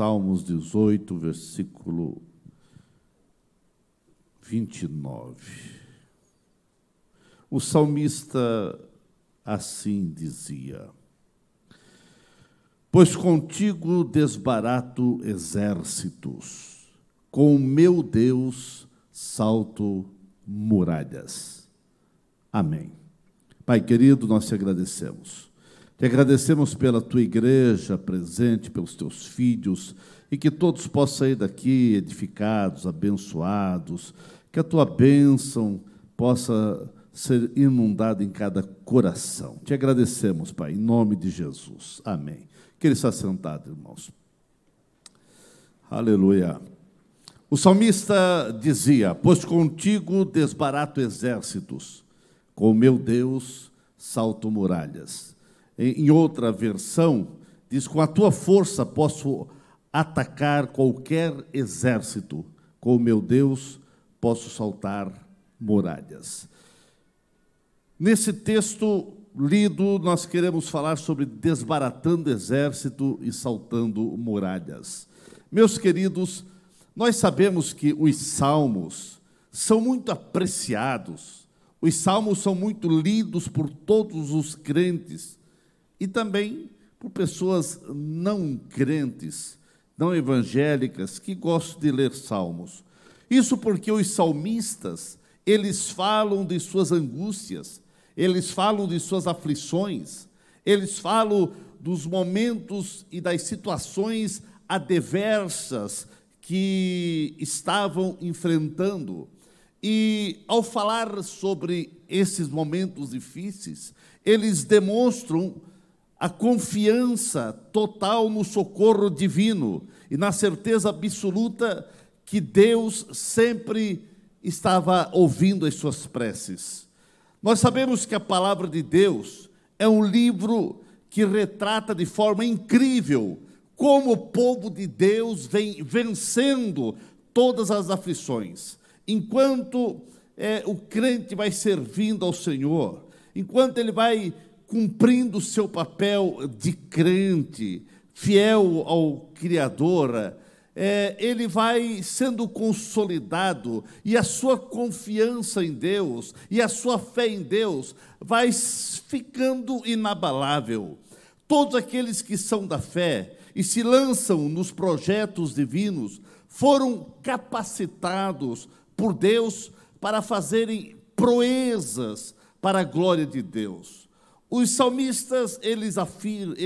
Salmos 18, versículo 29. O salmista assim dizia: Pois contigo desbarato exércitos, com meu Deus salto muralhas. Amém. Pai querido, nós te agradecemos. Te agradecemos pela tua igreja presente, pelos teus filhos, e que todos possam sair daqui edificados, abençoados, que a tua bênção possa ser inundada em cada coração. Te agradecemos, Pai, em nome de Jesus. Amém. Que ele está sentado, irmãos. Aleluia. O salmista dizia: Pois contigo desbarato exércitos, com meu Deus salto muralhas. Em outra versão, diz: Com a tua força posso atacar qualquer exército, com o meu Deus posso saltar muralhas. Nesse texto lido, nós queremos falar sobre desbaratando exército e saltando muralhas. Meus queridos, nós sabemos que os salmos são muito apreciados, os salmos são muito lidos por todos os crentes e também por pessoas não crentes, não evangélicas, que gostam de ler salmos. Isso porque os salmistas, eles falam de suas angústias, eles falam de suas aflições, eles falam dos momentos e das situações adversas que estavam enfrentando. E ao falar sobre esses momentos difíceis, eles demonstram a confiança total no socorro divino e na certeza absoluta que Deus sempre estava ouvindo as suas preces. Nós sabemos que a palavra de Deus é um livro que retrata de forma incrível como o povo de Deus vem vencendo todas as aflições. Enquanto é, o crente vai servindo ao Senhor, enquanto ele vai cumprindo o seu papel de crente, fiel ao Criador, é, ele vai sendo consolidado e a sua confiança em Deus e a sua fé em Deus vai ficando inabalável. Todos aqueles que são da fé e se lançam nos projetos divinos foram capacitados por Deus para fazerem proezas para a glória de Deus. Os salmistas, eles afirmam,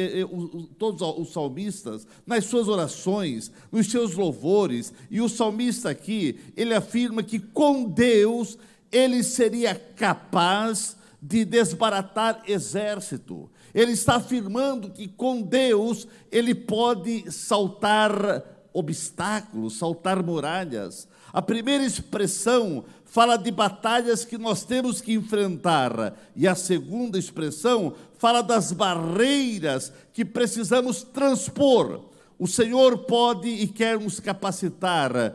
todos os salmistas, nas suas orações, nos seus louvores, e o salmista aqui, ele afirma que com Deus ele seria capaz de desbaratar exército. Ele está afirmando que com Deus ele pode saltar obstáculos, saltar muralhas. A primeira expressão fala de batalhas que nós temos que enfrentar, e a segunda expressão fala das barreiras que precisamos transpor. O Senhor pode e quer nos capacitar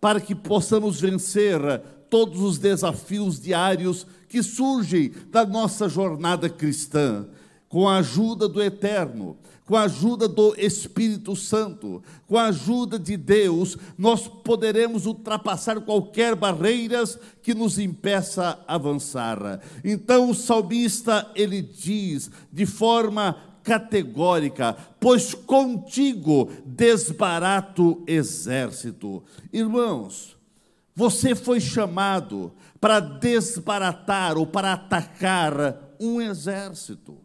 para que possamos vencer todos os desafios diários que surgem da nossa jornada cristã, com a ajuda do Eterno com a ajuda do Espírito Santo, com a ajuda de Deus, nós poderemos ultrapassar qualquer barreiras que nos impeça avançar. Então o salmista ele diz de forma categórica: pois contigo desbarato exército. Irmãos, você foi chamado para desbaratar ou para atacar um exército.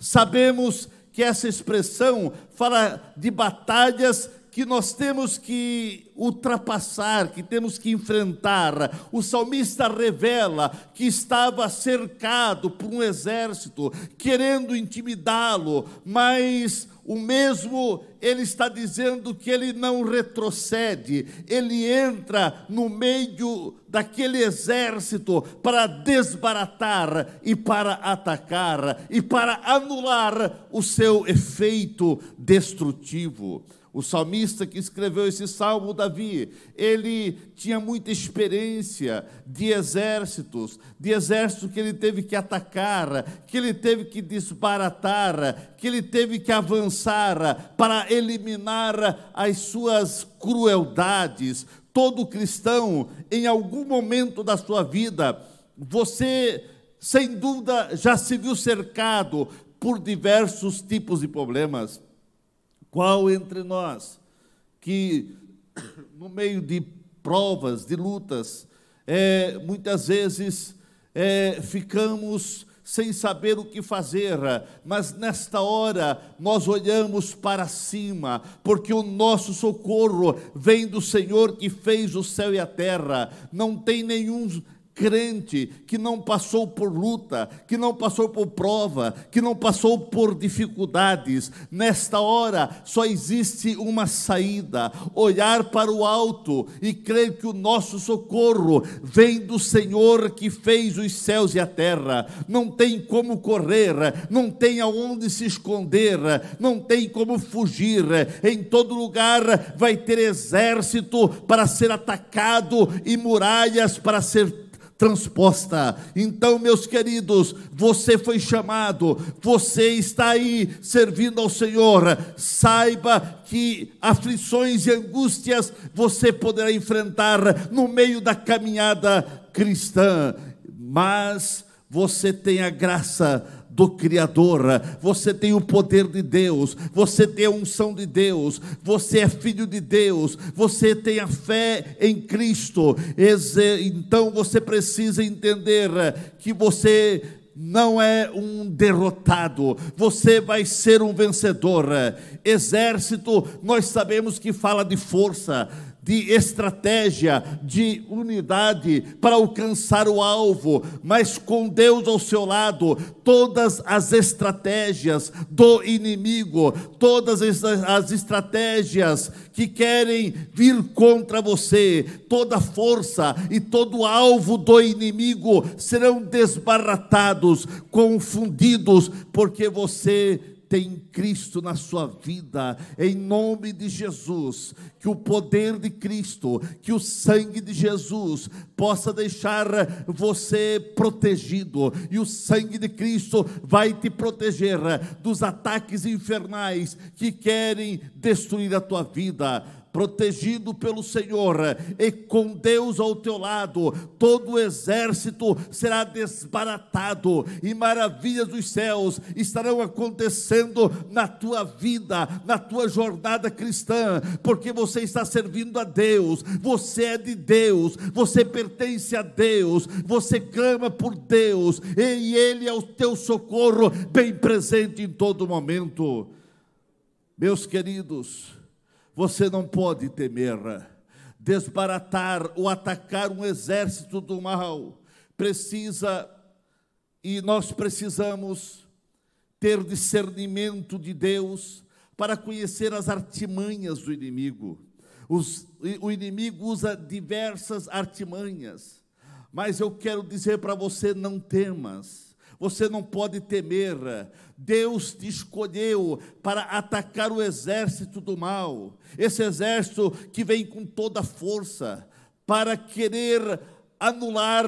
Sabemos que essa expressão fala de batalhas que nós temos que ultrapassar, que temos que enfrentar. O salmista revela que estava cercado por um exército, querendo intimidá-lo, mas o mesmo ele está dizendo que ele não retrocede, ele entra no meio daquele exército para desbaratar e para atacar e para anular o seu efeito destrutivo. O salmista que escreveu esse salmo, Davi, ele tinha muita experiência de exércitos, de exércitos que ele teve que atacar, que ele teve que desbaratar, que ele teve que avançar para eliminar as suas crueldades. Todo cristão, em algum momento da sua vida, você, sem dúvida, já se viu cercado por diversos tipos de problemas. Qual entre nós que, no meio de provas, de lutas, é, muitas vezes é, ficamos sem saber o que fazer, mas nesta hora nós olhamos para cima, porque o nosso socorro vem do Senhor que fez o céu e a terra. Não tem nenhum crente que não passou por luta, que não passou por prova, que não passou por dificuldades, nesta hora só existe uma saída: olhar para o alto e crer que o nosso socorro vem do Senhor que fez os céus e a terra. Não tem como correr, não tem aonde se esconder, não tem como fugir. Em todo lugar vai ter exército para ser atacado e muralhas para ser transposta. Então, meus queridos, você foi chamado, você está aí servindo ao Senhor. Saiba que aflições e angústias você poderá enfrentar no meio da caminhada cristã, mas você tem a graça do Criador, você tem o poder de Deus, você tem a unção de Deus, você é filho de Deus, você tem a fé em Cristo. Então você precisa entender que você não é um derrotado, você vai ser um vencedor. Exército, nós sabemos que fala de força, de estratégia, de unidade para alcançar o alvo, mas com Deus ao seu lado, todas as estratégias do inimigo, todas as estratégias que querem vir contra você, toda força e todo alvo do inimigo serão desbaratados, confundidos, porque você tem Cristo na sua vida, em nome de Jesus, que o poder de Cristo, que o sangue de Jesus possa deixar você protegido, e o sangue de Cristo vai te proteger dos ataques infernais que querem destruir a tua vida protegido pelo Senhor e com Deus ao teu lado, todo o exército será desbaratado e maravilhas dos céus estarão acontecendo na tua vida, na tua jornada cristã, porque você está servindo a Deus, você é de Deus, você pertence a Deus, você clama por Deus e Ele é o teu socorro bem presente em todo momento. Meus queridos, você não pode temer, desbaratar ou atacar um exército do mal. Precisa, e nós precisamos ter discernimento de Deus para conhecer as artimanhas do inimigo. Os, o inimigo usa diversas artimanhas, mas eu quero dizer para você: não temas você não pode temer. Deus te escolheu para atacar o exército do mal. Esse exército que vem com toda força para querer anular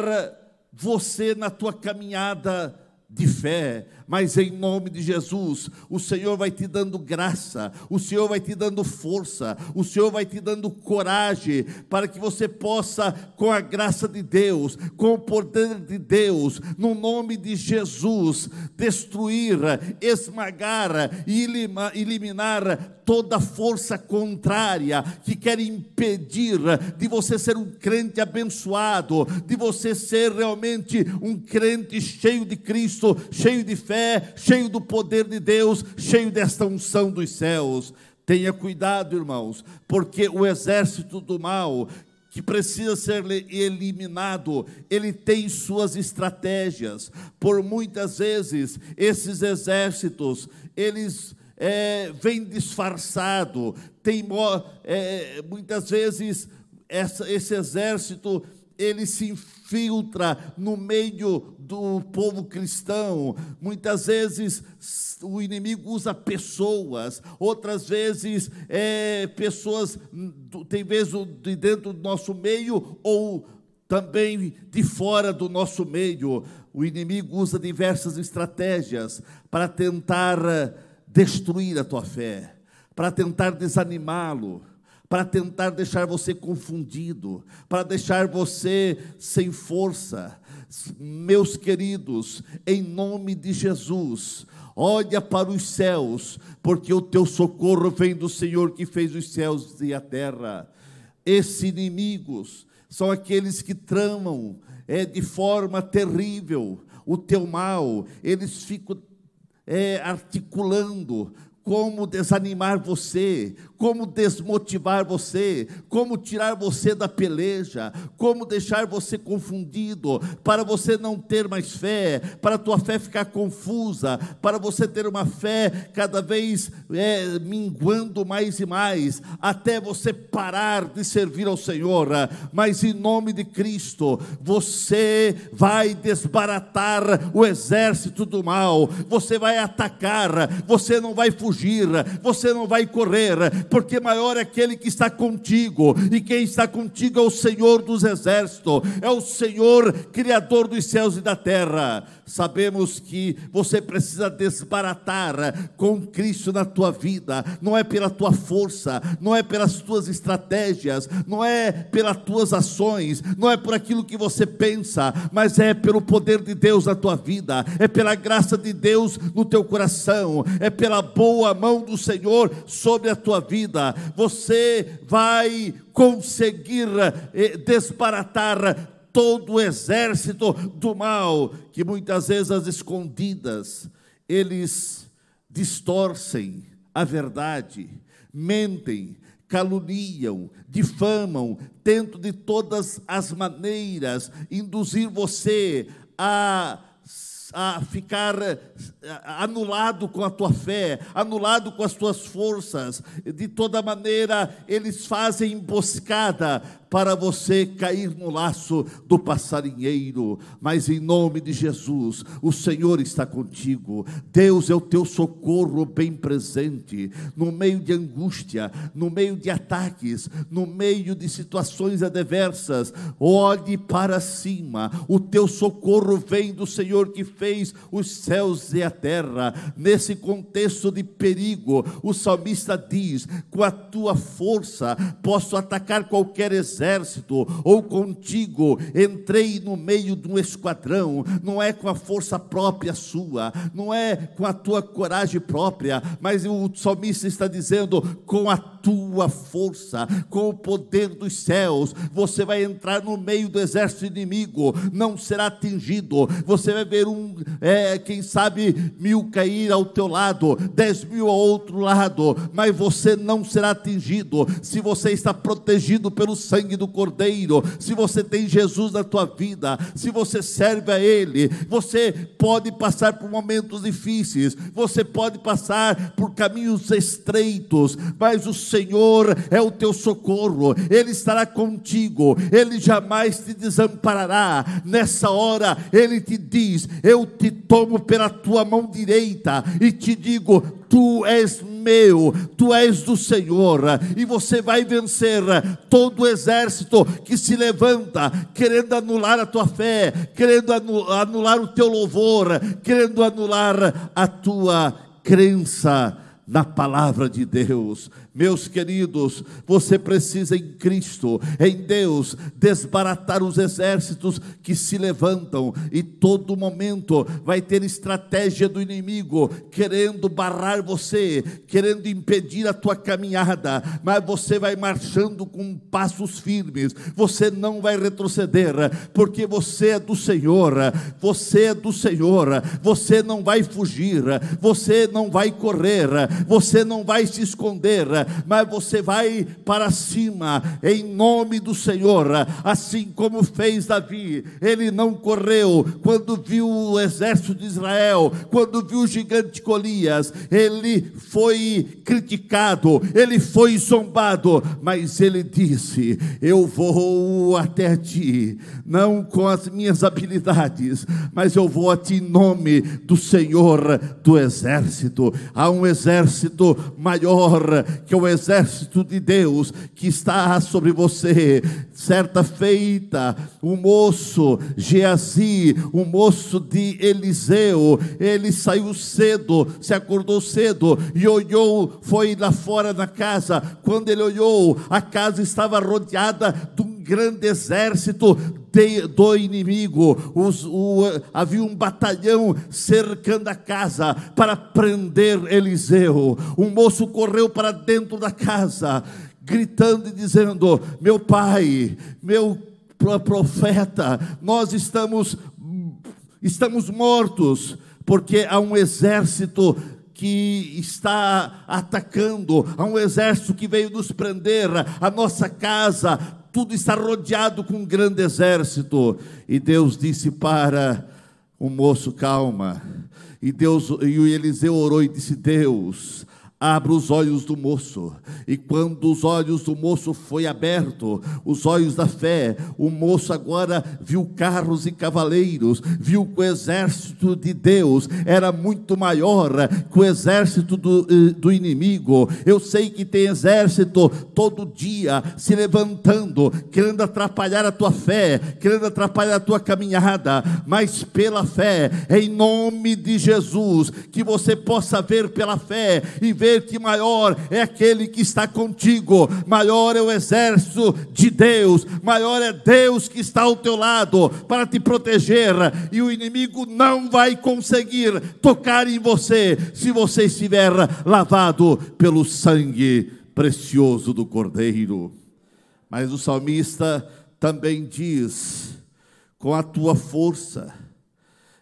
você na tua caminhada de fé, mas em nome de Jesus, o Senhor vai te dando graça, o Senhor vai te dando força, o Senhor vai te dando coragem para que você possa, com a graça de Deus, com o poder de Deus, no nome de Jesus, destruir, esmagar e eliminar toda força contrária que quer impedir de você ser um crente abençoado, de você ser realmente um crente cheio de Cristo, cheio de fé, cheio do poder de Deus, cheio desta unção dos céus. Tenha cuidado, irmãos, porque o exército do mal que precisa ser eliminado, ele tem suas estratégias. Por muitas vezes, esses exércitos, eles é, vem disfarçado, tem, é, muitas vezes essa, esse exército ele se infiltra no meio do povo cristão. Muitas vezes o inimigo usa pessoas, outras vezes é, pessoas, tem vezes de dentro do nosso meio ou também de fora do nosso meio. O inimigo usa diversas estratégias para tentar destruir a tua fé, para tentar desanimá-lo, para tentar deixar você confundido, para deixar você sem força. Meus queridos, em nome de Jesus, olha para os céus, porque o teu socorro vem do Senhor que fez os céus e a terra. Esses inimigos são aqueles que tramam é, de forma terrível o teu mal, eles ficam é, articulando como desanimar você, como desmotivar você, como tirar você da peleja, como deixar você confundido, para você não ter mais fé, para a tua fé ficar confusa, para você ter uma fé cada vez é, minguando mais e mais, até você parar de servir ao Senhor. Mas em nome de Cristo, você vai desbaratar o exército do mal, você vai atacar, você não vai fugir, você não vai correr, porque maior é aquele que está contigo, e quem está contigo é o Senhor dos exércitos, é o Senhor, Criador dos céus e da terra. Sabemos que você precisa desbaratar com Cristo na tua vida, não é pela tua força, não é pelas tuas estratégias, não é pelas tuas ações, não é por aquilo que você pensa, mas é pelo poder de Deus na tua vida, é pela graça de Deus no teu coração, é pela boa mão do Senhor sobre a tua vida. Você vai conseguir eh, desbaratar todo o exército do mal, que muitas vezes as escondidas, eles distorcem a verdade, mentem, caluniam, difamam, tentam de todas as maneiras induzir você a a ficar eh, anulado com a tua fé, anulado com as tuas forças. De toda maneira, eles fazem emboscada para você cair no laço do passarinheiro, mas em nome de Jesus, o Senhor está contigo. Deus é o teu socorro bem presente no meio de angústia, no meio de ataques, no meio de situações adversas. Olhe para cima. O teu socorro vem do Senhor que fez os céus e a terra. Nesse contexto de perigo, o salmista diz: "Com a tua força posso atacar qualquer exército exército, ou contigo, entrei no meio de um esquadrão, não é com a força própria sua, não é com a tua coragem própria, mas o salmista está dizendo: com a tua força, com o poder dos céus, você vai entrar no meio do exército inimigo, não será atingido, você vai ver um, é, quem sabe, mil cair ao teu lado, dez mil ao outro lado, mas você não será atingido, se você está protegido pelo sangue sangue do Cordeiro, se você tem Jesus na tua vida, se você serve a Ele, você pode passar por momentos difíceis, você pode passar por caminhos estreitos, mas o Senhor é o teu socorro, Ele estará contigo, Ele jamais te desamparará. Nessa hora, Ele te diz: Eu te tomo pela tua mão direita e te digo: Tu és meu, tu és do Senhor, e você vai vencer todo o exército que se levanta, querendo anular a tua fé, querendo anular o teu louvor, querendo anular a tua crença na palavra de Deus. Meus queridos, você precisa em Cristo, em Deus, desbaratar os exércitos que se levantam. E todo momento vai ter estratégia do inimigo querendo barrar você, querendo impedir a tua caminhada, mas você vai marchando com passos firmes, você não vai retroceder, porque você é do Senhor, você é do Senhor, você não vai fugir, você não vai correr, você não vai se esconder mas você vai para cima, em nome do Senhor, assim como fez Davi. Ele não correu quando viu o exército de Israel, quando viu o gigante Golias, ele foi criticado, ele foi zombado, mas ele disse: Eu vou até ti, não com as minhas habilidades, mas eu vou a ti em nome do Senhor do exército. Há um exército maior que é o exército de Deus que está sobre você. Certa feita, o moço Geazi, o moço de Eliseu, ele saiu cedo, se acordou cedo e olhou, foi lá fora da casa. Quando ele olhou, a casa estava rodeada de um grande exército de, do inimigo. Os, o, havia um batalhão cercando a casa para prender Eliseu. Um moço correu para dentro da casa, gritando e dizendo: Meu pai, meu profeta, nós estamos, estamos mortos, porque há um exército que está atacando, há um exército que veio nos prender, a nossa casa, tudo está rodeado com um grande exército. E Deus disse para o moço: calma. E Deus e o Eliseu orou e disse: Deus, Abra os olhos do moço. E quando os olhos do moço foi aberto, os olhos da fé, o moço agora viu carros e cavaleiros, viu que o exército de Deus era muito maior que o exército do, eh, do inimigo. Eu sei que tem exército todo dia se levantando, querendo atrapalhar a tua fé, querendo atrapalhar a tua caminhada, mas pela fé, em nome de Jesus, que você possa ver pela fé e ver ver que maior é aquele que está contigo, maior é o exército de Deus, maior é Deus que está ao teu lado para te proteger, e o inimigo não vai conseguir tocar em você se você estiver lavado pelo sangue precioso do Cordeiro. Mas o salmista também diz: com a tua força,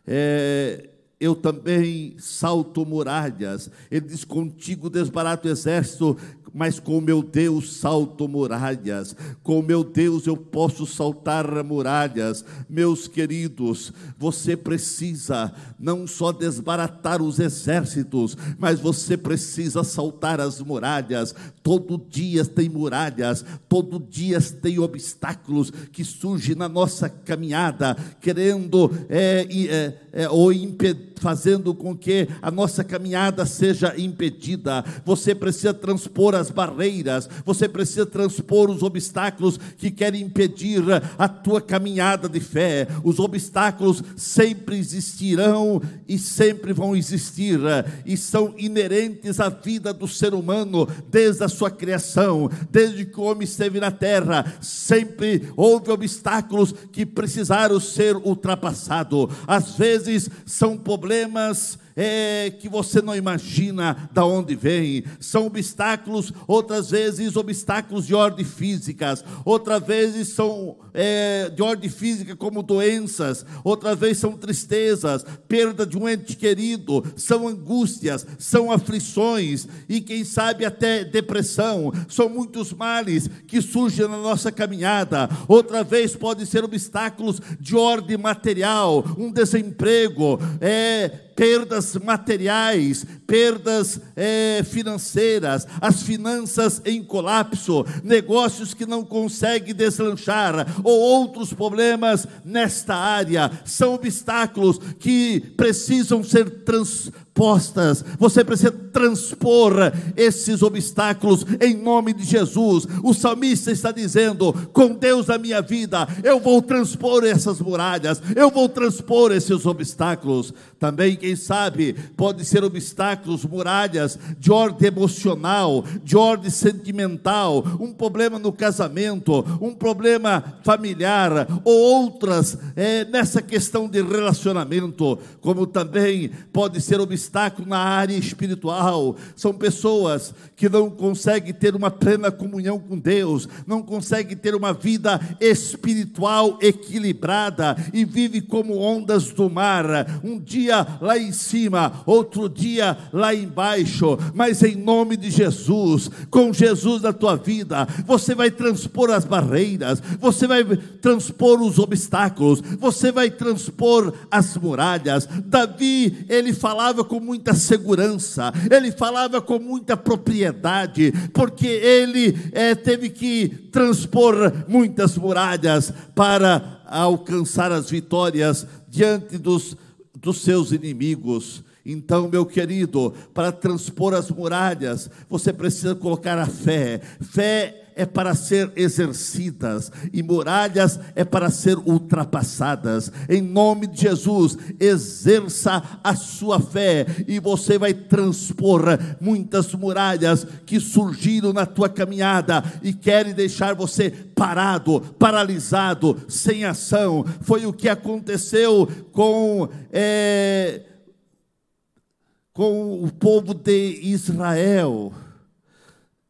é, eu também salto muralhas. Ele diz: Contigo desbarato exército, mas com meu Deus salto muralhas. Com meu Deus eu posso saltar muralhas. Meus queridos, você precisa não só desbaratar os exércitos, mas você precisa saltar as muralhas. Todo dia tem muralhas, todo dia tem obstáculos que surgem na nossa caminhada, querendo é, é, é, ou fazendo com que a nossa caminhada seja impedida. Você precisa transpor as barreiras, você precisa transpor os obstáculos que querem impedir a tua caminhada de fé. Os obstáculos sempre existirão e sempre vão existir e são inerentes à vida do ser humano desde a sua criação, desde que o homem esteve na terra. Sempre houve obstáculos que precisaram ser ultrapassados. Às vezes são problemas é, que você não imagina da onde vem. São obstáculos, outras vezes obstáculos de ordem físicas, outras vezes são é, de ordem física como doenças, outras vezes são tristezas, perda de um ente querido, são angústias, são aflições e quem sabe até depressão. São muitos males que surgem na nossa caminhada. Outra vez pode ser obstáculos de ordem material, um desemprego, é perdas materiais, perdas é, financeiras, as finanças em colapso, negócios que não conseguem deslanchar, ou outros problemas nesta área, são obstáculos que precisam ser transpostas. Você precisa transpor esses obstáculos em nome de Jesus. O salmista está dizendo: com Deus na minha vida, eu vou transpor essas muralhas, eu vou transpor esses obstáculos. Também, quem sabe, pode ser obstáculos, muralhas de ordem emocional, de ordem sentimental, um problema no casamento, um problema familiar, ou outras é, nessa questão de relacionamento, como também pode ser obstáculo na área espiritual. São pessoas que não conseguem ter uma plena comunhão com Deus, não conseguem ter uma vida espiritual equilibrada e vive como ondas do mar. Um dia lá em cima, outro dia lá embaixo, mas em nome de Jesus, com Jesus na tua vida, você vai transpor as barreiras, você vai transpor os obstáculos, você vai transpor as muralhas. Davi, ele falava com muita segurança, ele falava com muita propriedade, porque ele é, teve que transpor muitas muralhas para alcançar as vitórias diante dos dos seus inimigos. Então, meu querido, para transpor as muralhas, você precisa colocar a fé. Fé é para ser exercidas e muralhas é para ser ultrapassadas. Em nome de Jesus, exerça a sua fé e você vai transpor muitas muralhas que surgiram na tua caminhada e querem deixar você parado, paralisado, sem ação. Foi o que aconteceu com. É, com o povo de Israel.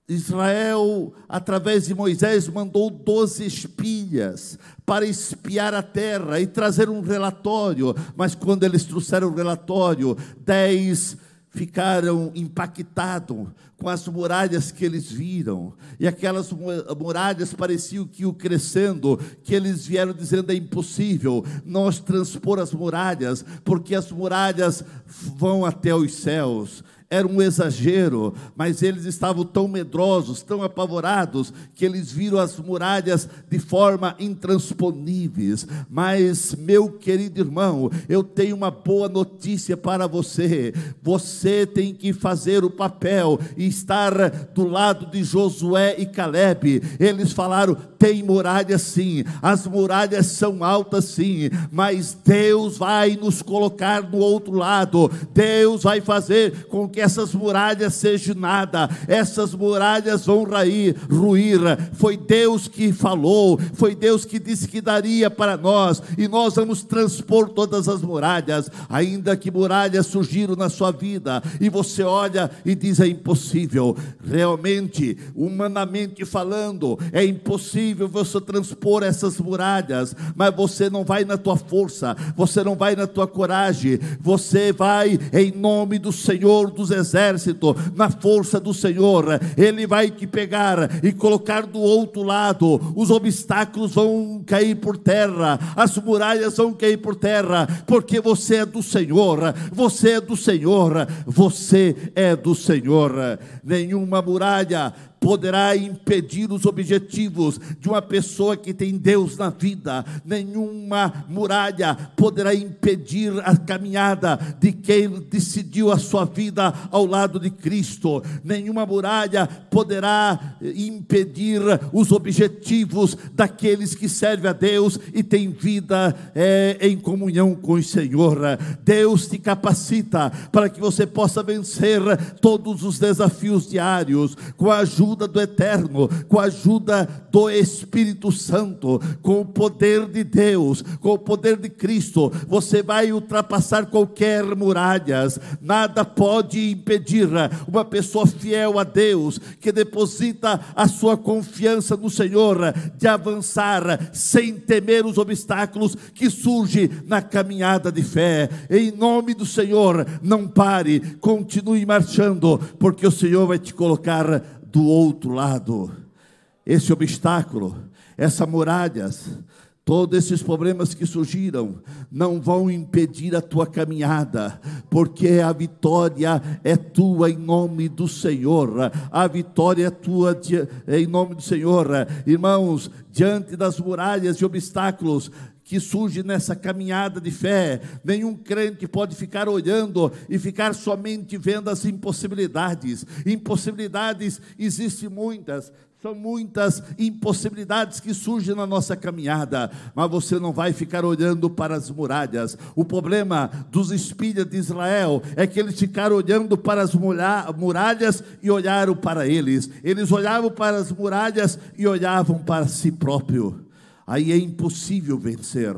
Israel, através de Moisés, mandou doze espias para espiar a terra e trazer um relatório. Mas quando eles trouxeram o relatório, dez ficaram impactados com as muralhas que eles viram. E aquelas muralhas pareciam que o crescendo, que eles vieram dizendo é impossível nós transpor as muralhas, porque as muralhas vão até os céus era um exagero, mas eles estavam tão medrosos, tão apavorados, que eles viram as muralhas de forma intransponíveis. Mas, meu querido irmão, eu tenho uma boa notícia para você. Você tem que fazer o papel e estar do lado de Josué e Caleb. Eles falaram: tem muralhas sim, as muralhas são altas sim, mas Deus vai nos colocar no outro lado. Deus vai fazer com que essas muralhas sejam nada, essas muralhas vão ruir, ruir. Foi Deus que falou, foi Deus que disse que daria para nós, e nós vamos transpor todas as muralhas, ainda que muralhas surgiram na sua vida, e você olha e diz: é impossível, realmente, humanamente falando, é impossível você transpor essas muralhas, mas você não vai na tua força, você não vai na tua coragem, você vai em nome do Senhor dos exército, na força do Senhor, Ele vai te pegar e colocar do outro lado, os obstáculos vão cair por terra, as muralhas vão cair por terra, porque você é do Senhor, você é do Senhor, você é do Senhor. Nenhuma muralha poderá impedir os objetivos de uma pessoa que tem Deus na vida, nenhuma muralha poderá impedir a caminhada de quem decidiu a sua vida ao lado de Cristo, nenhuma muralha poderá impedir os objetivos daqueles que servem a Deus e têm vida é, em comunhão com o Senhor. Deus te capacita para que você possa vencer todos os desafios diários com a ajuda ajuda do Eterno, com a ajuda do Espírito Santo, com o poder de Deus, com o poder de Cristo, você vai ultrapassar qualquer muralhas. Nada pode impedir uma pessoa fiel a Deus, que deposita a sua confiança no Senhor, de avançar sem temer os obstáculos que surgem na caminhada de fé. Em nome do Senhor, não pare, continue marchando, porque o Senhor vai te colocar do outro lado. Esse obstáculo, essas muralhas, Todos esses problemas que surgiram não vão impedir a tua caminhada, porque a vitória é tua em nome do Senhor. A vitória é tua em nome do Senhor. Irmãos, diante das muralhas e obstáculos, que surge nessa caminhada de fé. Nenhum crente pode ficar olhando e ficar somente vendo as impossibilidades. Impossibilidades existem muitas, são muitas impossibilidades que surgem na nossa caminhada, mas você não vai ficar olhando para as muralhas. O problema dos espias de Israel é que eles ficaram olhando para as muralhas e olharam para eles. Eles olhavam para as muralhas e olhavam para si próprio aí é impossível vencer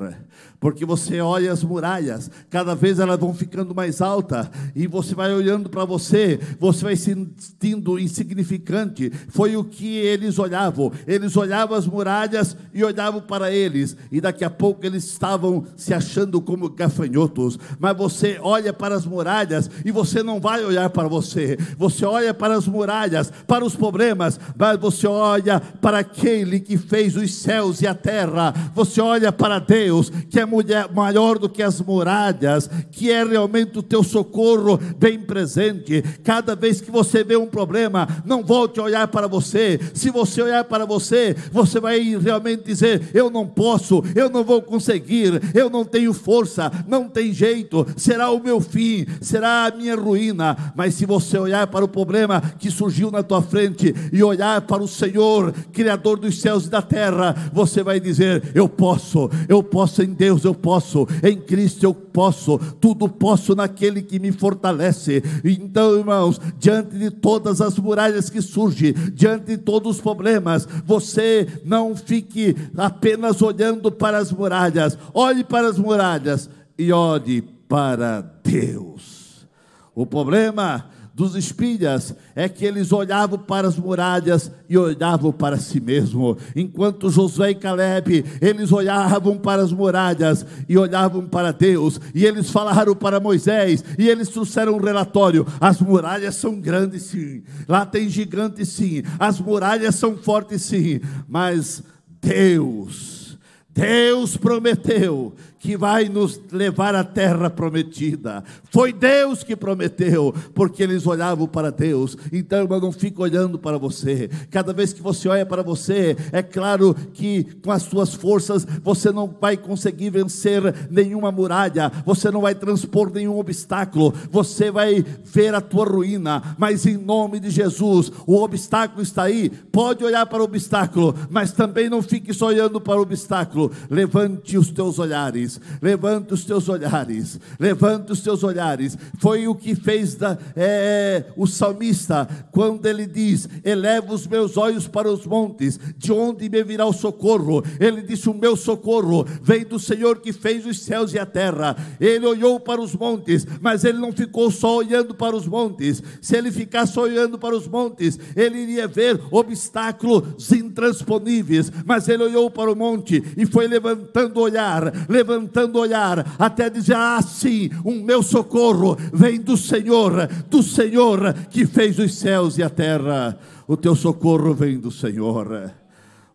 porque você olha as muralhas, cada vez elas vão ficando mais altas, e você vai olhando para você, você vai se sentindo insignificante. Foi o que eles olhavam, eles olhavam as muralhas e olhavam para eles, e daqui a pouco eles estavam se achando como gafanhotos. Mas você olha para as muralhas e você não vai olhar para você, você olha para as muralhas, para os problemas, mas você olha para aquele que fez os céus e a terra, você olha para Deus que é mulher, maior do que as muralhas, que é realmente o teu socorro bem presente. Cada vez que você vê um problema, não volte a olhar para você. Se você olhar para você, você vai realmente dizer: Eu não posso, eu não vou conseguir, eu não tenho força, não tem jeito, será o meu fim, será a minha ruína. Mas se você olhar para o problema que surgiu na tua frente e olhar para o Senhor, Criador dos céus e da terra, você vai dizer: Eu posso, eu posso em Deus, eu posso, em Cristo eu posso, tudo posso naquele que me fortalece. Então, irmãos, diante de todas as muralhas que surgem, diante de todos os problemas, você não fique apenas olhando para as muralhas, olhe para as muralhas e olhe para Deus. O problema dos espírias é que eles olhavam para as muralhas e olhavam para si mesmo, enquanto Josué e Caleb, eles olhavam para as muralhas e olhavam para Deus, e eles falaram para Moisés, e eles trouxeram um relatório: as muralhas são grandes sim, lá tem gigantes sim, as muralhas são fortes sim, mas Deus, Deus prometeu que vai nos levar à terra prometida. Foi Deus que prometeu, porque eles olhavam para Deus. Então, irmão, não fique olhando para você. Cada vez que você olha para você, é claro que com as suas forças você não vai conseguir vencer nenhuma muralha, você não vai transpor nenhum obstáculo, você vai ver a tua ruína, mas em nome de Jesus, o obstáculo está aí. Pode olhar para o obstáculo, mas também não fique só olhando para o obstáculo. Levante os teus olhares olhares, levanta os teus olhares, levanta os teus olhares. Foi o que fez da, é, o salmista, quando ele diz: Eleva os meus olhos para os montes, de onde me virá o socorro? Ele disse: O meu socorro vem do Senhor que fez os céus e a terra. Ele olhou para os montes, mas ele não ficou só olhando para os montes. Se ele ficasse olhando para os montes, ele iria ver obstáculos intransponíveis. Mas ele olhou para o monte e foi levantando o olhar, levantando levantando o olhar, até dizer: Ah, sim, o meu socorro vem do Senhor, do Senhor que fez os céus e a terra. O teu socorro vem do Senhor.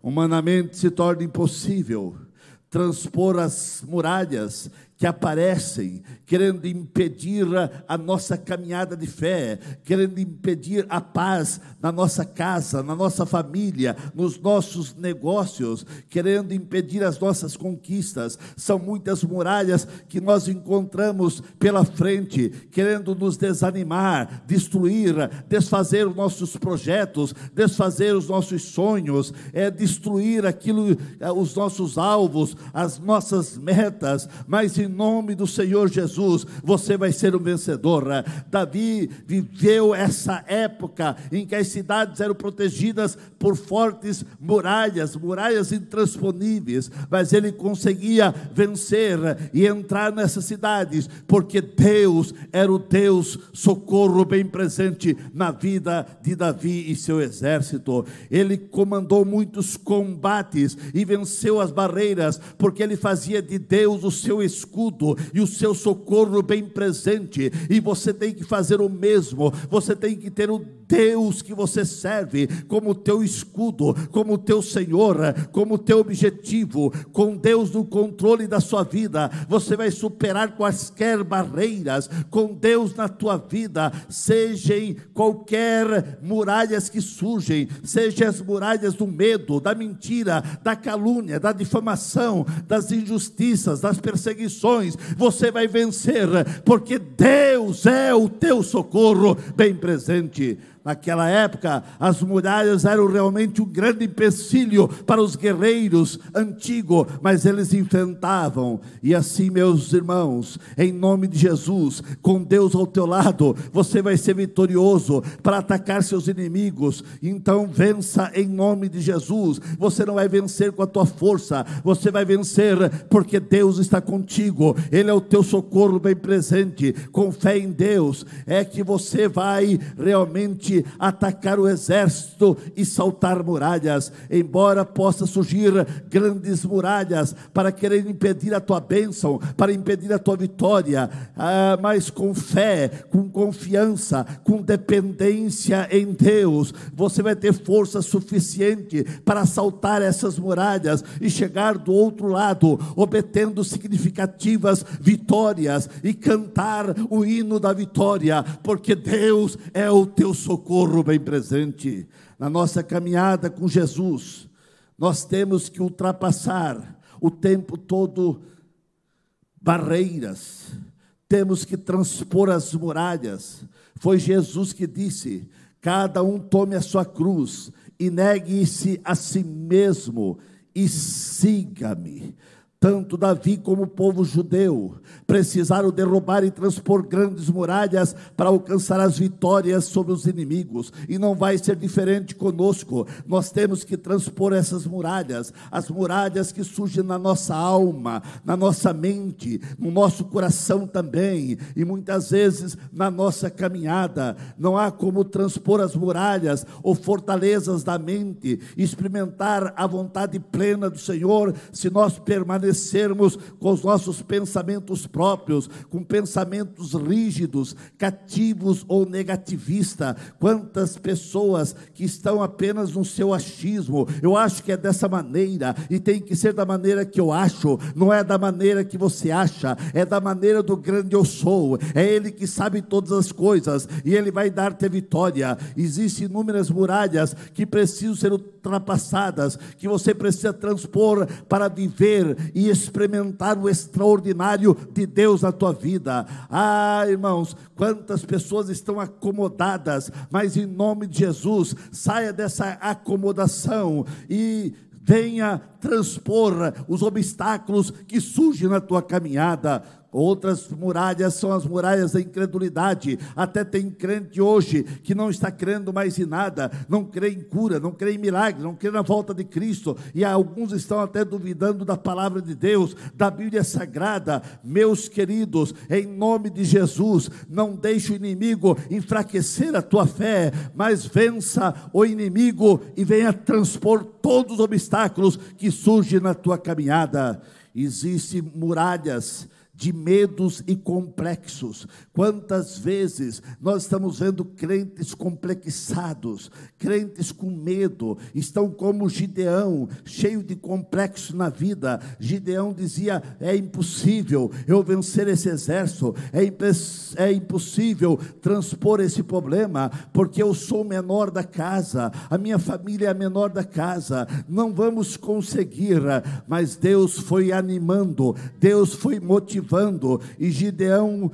Humanamente se torna impossível transpor as muralhas que aparecem, querendo impedir a nossa caminhada de fé, querendo impedir a paz na nossa casa, na nossa família, nos nossos negócios, querendo impedir as nossas conquistas. São muitas muralhas que nós encontramos pela frente, querendo nos desanimar, destruir, desfazer os nossos projetos, desfazer os nossos sonhos, é destruir aquilo, eh, os nossos alvos, as nossas metas, mas em nome do Senhor Jesus, você vai ser um vencedor. Davi viveu essa época em que as cidades eram protegidas por fortes muralhas, muralhas intransponíveis, mas ele conseguia vencer e entrar nessas cidades, porque Deus era o Deus socorro bem presente na vida de Davi e seu exército. Ele comandou muitos combates e venceu as barreiras, porque ele fazia de Deus o seu escudo escudo e o seu socorro bem presente, e você tem que fazer o mesmo, você tem que ter o Deus que você serve como teu escudo, como teu Senhor, como teu objetivo, com Deus no controle da sua vida, você vai superar quaisquer barreiras, com Deus na tua vida, sejam qualquer muralhas que surgem, sejam as muralhas do medo, da mentira, da calúnia, da difamação, das injustiças, das perseguições, você vai vencer, porque Deus é o teu socorro bem presente. Naquela época, as muralhas eram realmente um grande empecilho para os guerreiros antigos, mas eles enfrentavam. E assim, meus irmãos, em nome de Jesus, com Deus ao teu lado, você vai ser vitorioso para atacar seus inimigos. Então, vença em nome de Jesus. Você não vai vencer com a tua força, você vai vencer porque Deus está contigo. Ele é o teu socorro bem presente. Com fé em Deus, é que você vai realmente atacar o exército e saltar muralhas, embora possa surgir grandes muralhas para querer impedir a tua bênção, para impedir a tua vitória, ah, mas com fé, com confiança, com dependência em Deus, você vai ter força suficiente para saltar essas muralhas e chegar do outro lado, obtendo significativas vitórias e cantar o hino da vitória, porque Deus é o teu socorro bem presente. Na nossa caminhada com Jesus, nós temos que ultrapassar o tempo todo barreiras, temos que transpor as muralhas. Foi Jesus que disse: cada um tome a sua cruz e negue-se a si mesmo e siga-me. Tanto Davi como o povo judeu precisaram derrubar e transpor grandes muralhas para alcançar as vitórias sobre os inimigos, e não vai ser diferente conosco. Nós temos que transpor essas muralhas, as muralhas que surgem na nossa alma, na nossa mente, no nosso coração também, e muitas vezes na nossa caminhada. Não há como transpor as muralhas ou fortalezas da mente, experimentar a vontade plena do Senhor, se nós permanecermos permanecermos com os nossos pensamentos próprios, com pensamentos rígidos, cativos ou negativistas. Quantas pessoas que estão apenas no seu achismo, eu acho que é dessa maneira, e tem que ser da maneira que eu acho, não é da maneira que você acha, é da maneira do grande eu sou, é Ele que sabe todas as coisas, e Ele vai dar-te vitória. Existem inúmeras muralhas que precisam ser ultrapassadas, que você precisa transpor para viver e experimentar o extraordinário de Deus na tua vida. Ah, irmãos, quantas pessoas estão acomodadas, mas em nome de Jesus, saia dessa acomodação e venha transpor os obstáculos que surgem na tua caminhada Outras muralhas são as muralhas da incredulidade. Até tem crente hoje que não está crendo mais em nada, não crê em cura, não crê em milagre, não crê na volta de Cristo. E alguns estão até duvidando da palavra de Deus, da Bíblia Sagrada. Meus queridos, em nome de Jesus, não deixe o inimigo enfraquecer a tua fé, mas vença o inimigo e venha transpor todos os obstáculos que surgem na tua caminhada. Existem muralhas de medos e complexos. Quantas vezes nós estamos vendo crentes complexados, crentes com medo, estão como Gideão, cheio de complexo na vida. Gideão dizia: é impossível eu vencer esse exército, é, é impossível transpor esse problema, porque eu sou o menor da casa, a minha família é a menor da casa, não vamos conseguir. Mas Deus foi animando, Deus foi motivando e Gideão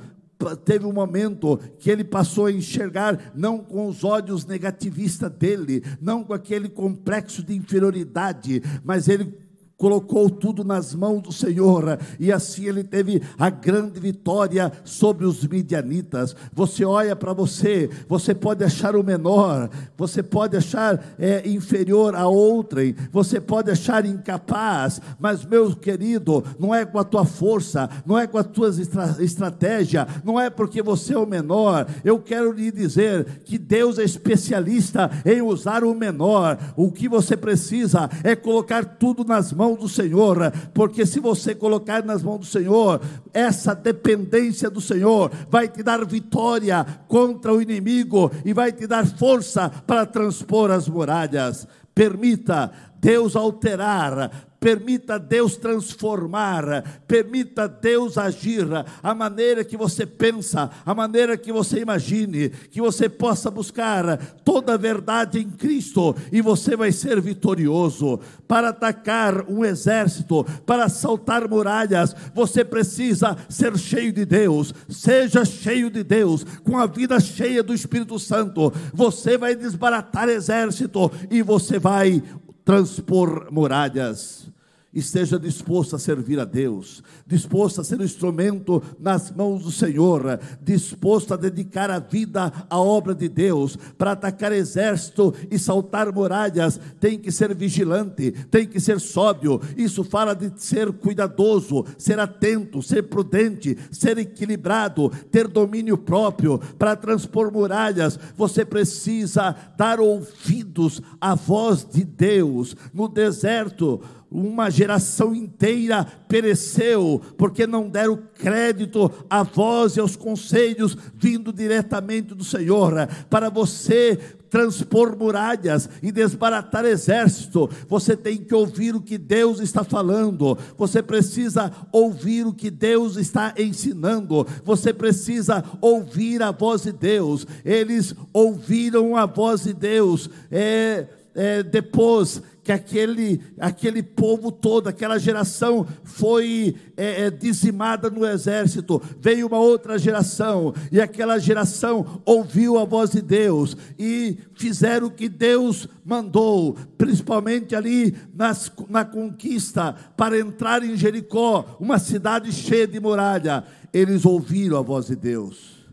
teve um momento que ele passou a enxergar não com os olhos negativistas dele, não com aquele complexo de inferioridade, mas ele colocou tudo nas mãos do Senhor, e assim ele teve a grande vitória sobre os midianitas. Você olha para você, você pode achar o menor, você pode achar é, inferior a outrem, você pode achar incapaz, mas meu querido, não é com a tua força, não é com a tua estra estratégia, não é porque você é o menor. Eu quero lhe dizer que Deus é especialista em usar o menor. O que você precisa é colocar tudo nas mãos mãos do Senhor, porque se você colocar nas mãos do Senhor, essa dependência do Senhor vai te dar vitória contra o inimigo e vai te dar força para transpor as muralhas. Permita Deus alterar, permita Deus transformar, permita Deus agir, a maneira que você pensa, a maneira que você imagine, que você possa buscar toda a verdade em Cristo e você vai ser vitorioso. Para atacar um exército, para saltar muralhas, você precisa ser cheio de Deus, seja cheio de Deus, com a vida cheia do Espírito Santo, você vai desbaratar exército e você vai transpor muralhas. Esteja disposto a servir a Deus, disposto a ser um instrumento nas mãos do Senhor, disposto a dedicar a vida à obra de Deus, para atacar exército e saltar muralhas, tem que ser vigilante, tem que ser sóbrio. Isso fala de ser cuidadoso, ser atento, ser prudente, ser equilibrado, ter domínio próprio para transpor muralhas. Você precisa dar ouvidos à voz de Deus no deserto uma geração inteira pereceu, porque não deram crédito à voz e aos conselhos vindo diretamente do Senhor. Para você transpor muralhas e desbaratar exército, você tem que ouvir o que Deus está falando, você precisa ouvir o que Deus está ensinando, você precisa ouvir a voz de Deus. Eles ouviram a voz de Deus. É, é, depois que aquele, aquele povo todo, aquela geração foi é, é, dizimada no exército, veio uma outra geração, e aquela geração ouviu a voz de Deus e fizeram o que Deus mandou, principalmente ali nas, na conquista, para entrar em Jericó, uma cidade cheia de muralha. Eles ouviram a voz de Deus.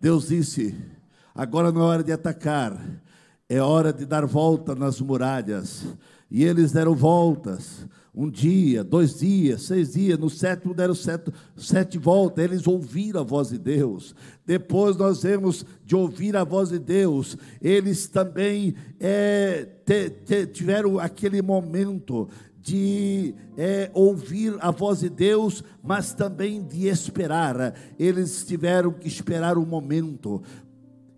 Deus disse: agora não é hora de atacar é hora de dar volta nas muralhas. E eles deram voltas. Um dia, dois dias, seis dias, no sétimo deram sete, sete voltas. Eles ouviram a voz de Deus. Depois nós vemos de ouvir a voz de Deus. Eles também é, te, te, tiveram aquele momento de é, ouvir a voz de Deus, mas também de esperar. Eles tiveram que esperar um momento,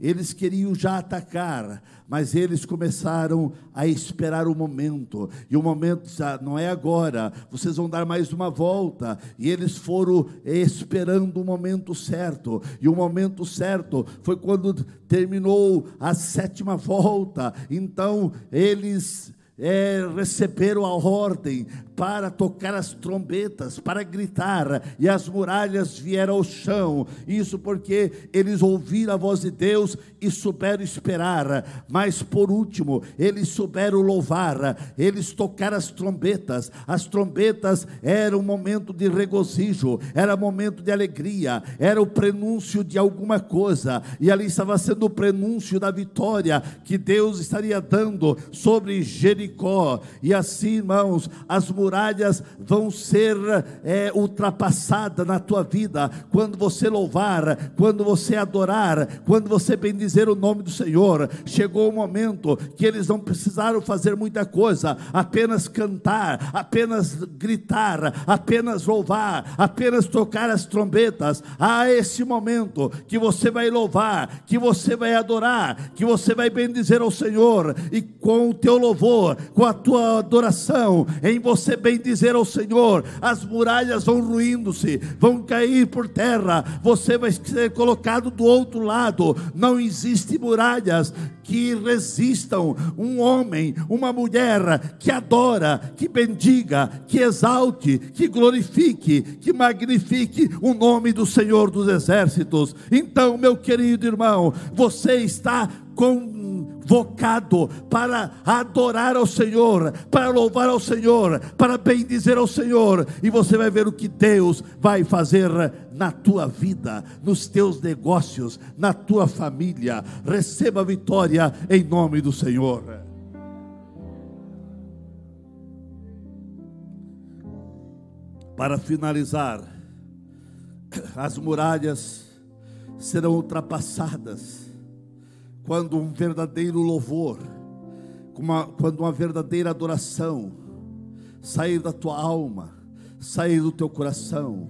eles queriam já atacar, mas eles começaram a esperar o momento. E o momento já não é agora, vocês vão dar mais uma volta. E eles foram esperando o momento certo. E o momento certo foi quando terminou a sétima volta. Então eles é, receberam a ordem para tocar as trombetas, para gritar, e as muralhas vieram ao chão. Isso porque eles ouviram a voz de Deus e souberam esperar. Mas por último, eles souberam louvar, eles tocaram as trombetas. As trombetas eram um momento de regozijo, era um momento de alegria, era o prenúncio de alguma coisa, e ali estava sendo o prenúncio da vitória que Deus estaria dando sobre Jericó. E assim, irmãos, as muralhas vão ser é, ultrapassadas na tua vida quando você louvar, quando você adorar, quando você bendizer o nome do Senhor. Chegou o momento que eles não precisaram fazer muita coisa, apenas cantar, apenas gritar, apenas louvar, apenas tocar as trombetas. Há esse momento que você vai louvar, que você vai adorar, que você vai bendizer ao Senhor e com o teu louvor, com a tua adoração, em você bem dizer ao Senhor: as muralhas vão ruindo-se, vão cair por terra, você vai ser colocado do outro lado. Não existe muralhas que resistam um homem, uma mulher que adora, que bendiga, que exalte, que glorifique, que magnifique o nome do Senhor dos exércitos. Então, meu querido irmão, você está convocado para adorar ao Senhor, para louvar ao Senhor, para bendizer ao Senhor, e você vai ver o que Deus vai fazer na tua vida, nos teus negócios, na tua família. Receba vitória em nome do Senhor. Para finalizar, as muralhas serão ultrapassadas quando um verdadeiro louvor, uma, quando uma verdadeira adoração sair da tua alma, sair do teu coração.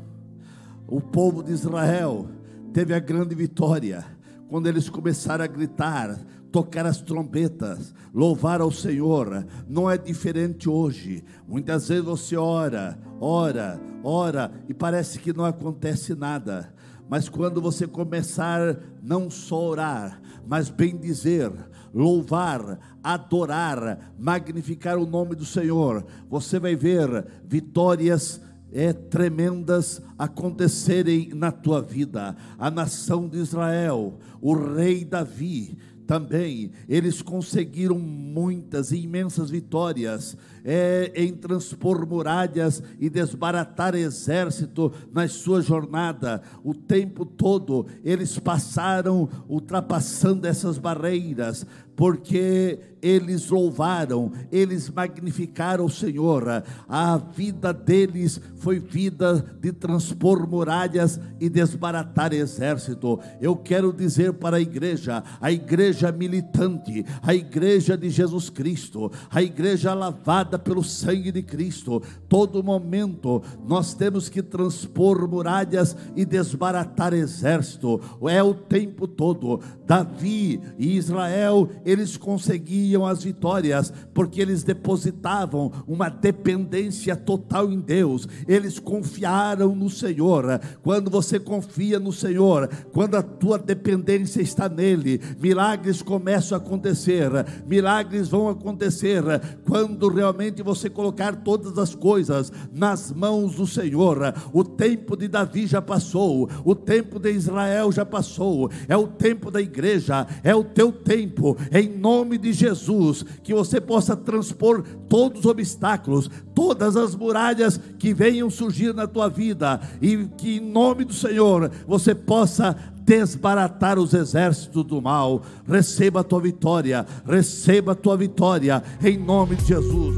O povo de Israel teve a grande vitória quando eles começaram a gritar, tocar as trombetas, louvar ao Senhor. Não é diferente hoje. Muitas vezes você ora, ora, ora e parece que não acontece nada. Mas quando você começar não só orar, mas bem dizer, louvar, adorar, magnificar o nome do Senhor, você vai ver vitórias é, tremendas acontecerem na tua vida. A nação de Israel, o rei Davi, também eles conseguiram muitas e imensas vitórias é, em transpor muralhas e desbaratar exército na sua jornada. O tempo todo eles passaram ultrapassando essas barreiras, porque eles louvaram, eles magnificaram o Senhor. A vida deles foi vida de transpor muralhas e desbaratar exército. Eu quero dizer para a igreja, a igreja militante, a igreja de Jesus Cristo, a igreja lavada pelo sangue de Cristo, todo momento nós temos que transpor muralhas e desbaratar exército. É o tempo todo. Davi e Israel, eles conseguiam as vitórias, porque eles depositavam uma dependência total em Deus, eles confiaram no Senhor. Quando você confia no Senhor, quando a tua dependência está nele, milagres começam a acontecer, milagres vão acontecer quando realmente você colocar todas as coisas nas mãos do Senhor. O tempo de Davi já passou, o tempo de Israel já passou, é o tempo da igreja, é o teu tempo, em nome de Jesus. Que você possa transpor todos os obstáculos, todas as muralhas que venham surgir na tua vida, e que em nome do Senhor você possa desbaratar os exércitos do mal. Receba a tua vitória, receba a tua vitória, em nome de Jesus.